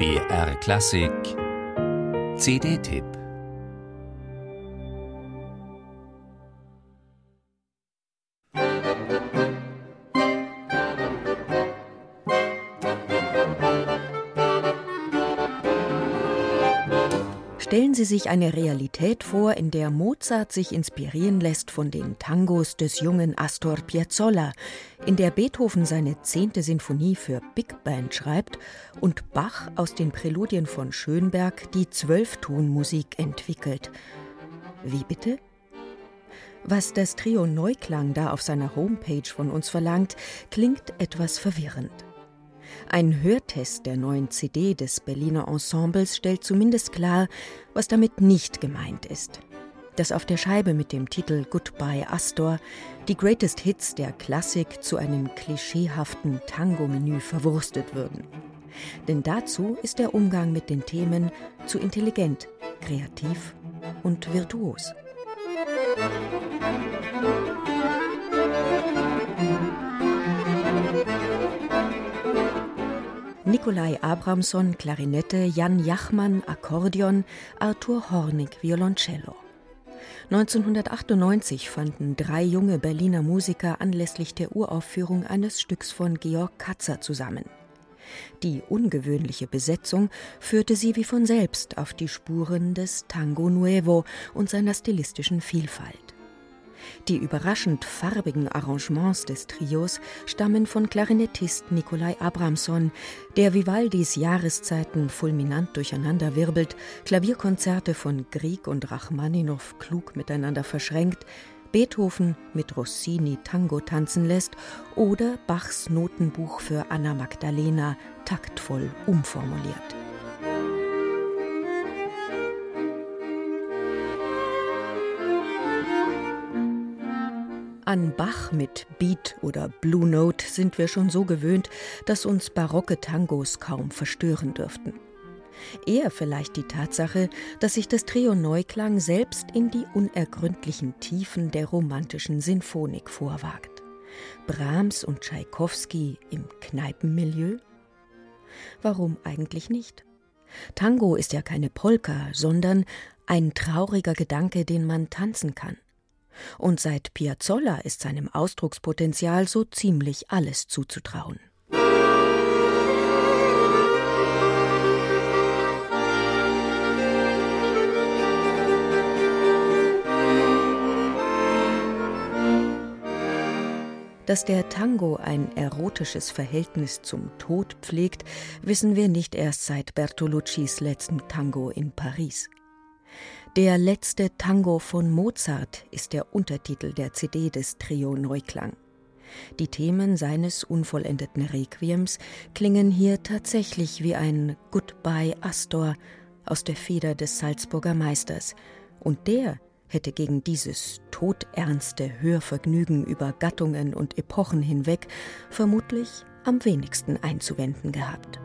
BR Klassik. CD-Tipp Stellen Sie sich eine Realität vor, in der Mozart sich inspirieren lässt von den Tangos des jungen Astor Piazzolla, in der Beethoven seine zehnte Sinfonie für Big Band schreibt und Bach aus den Präludien von Schönberg die Zwölftonmusik entwickelt. Wie bitte? Was das Trio Neuklang da auf seiner Homepage von uns verlangt, klingt etwas verwirrend. Ein Hörtest der neuen CD des Berliner Ensembles stellt zumindest klar, was damit nicht gemeint ist. Dass auf der Scheibe mit dem Titel Goodbye Astor die Greatest Hits der Klassik zu einem klischeehaften Tango-Menü verwurstet würden. Denn dazu ist der Umgang mit den Themen zu intelligent, kreativ und virtuos. Nikolai Abramson Klarinette, Jan Jachmann Akkordeon, Arthur Hornig Violoncello. 1998 fanden drei junge Berliner Musiker anlässlich der Uraufführung eines Stücks von Georg Katzer zusammen. Die ungewöhnliche Besetzung führte sie wie von selbst auf die Spuren des Tango Nuevo und seiner stilistischen Vielfalt. Die überraschend farbigen Arrangements des Trios stammen von Klarinettist Nikolai Abramson, der Vivaldis Jahreszeiten fulminant durcheinanderwirbelt, Klavierkonzerte von Grieg und Rachmaninow klug miteinander verschränkt, Beethoven mit Rossini Tango tanzen lässt oder Bachs Notenbuch für Anna Magdalena taktvoll umformuliert. An Bach mit Beat oder Blue Note sind wir schon so gewöhnt, dass uns barocke Tangos kaum verstören dürften. Eher vielleicht die Tatsache, dass sich das Trio Neuklang selbst in die unergründlichen Tiefen der romantischen Sinfonik vorwagt. Brahms und Tschaikowski im Kneipenmilieu? Warum eigentlich nicht? Tango ist ja keine Polka, sondern ein trauriger Gedanke, den man tanzen kann. Und seit Piazzolla ist seinem Ausdruckspotenzial so ziemlich alles zuzutrauen. Dass der Tango ein erotisches Verhältnis zum Tod pflegt, wissen wir nicht erst seit Bertoluccis letzten Tango in Paris. Der letzte Tango von Mozart ist der Untertitel der CD des Trio Neuklang. Die Themen seines unvollendeten Requiems klingen hier tatsächlich wie ein Goodbye Astor aus der Feder des Salzburger Meisters, und der hätte gegen dieses todernste Hörvergnügen über Gattungen und Epochen hinweg vermutlich am wenigsten einzuwenden gehabt.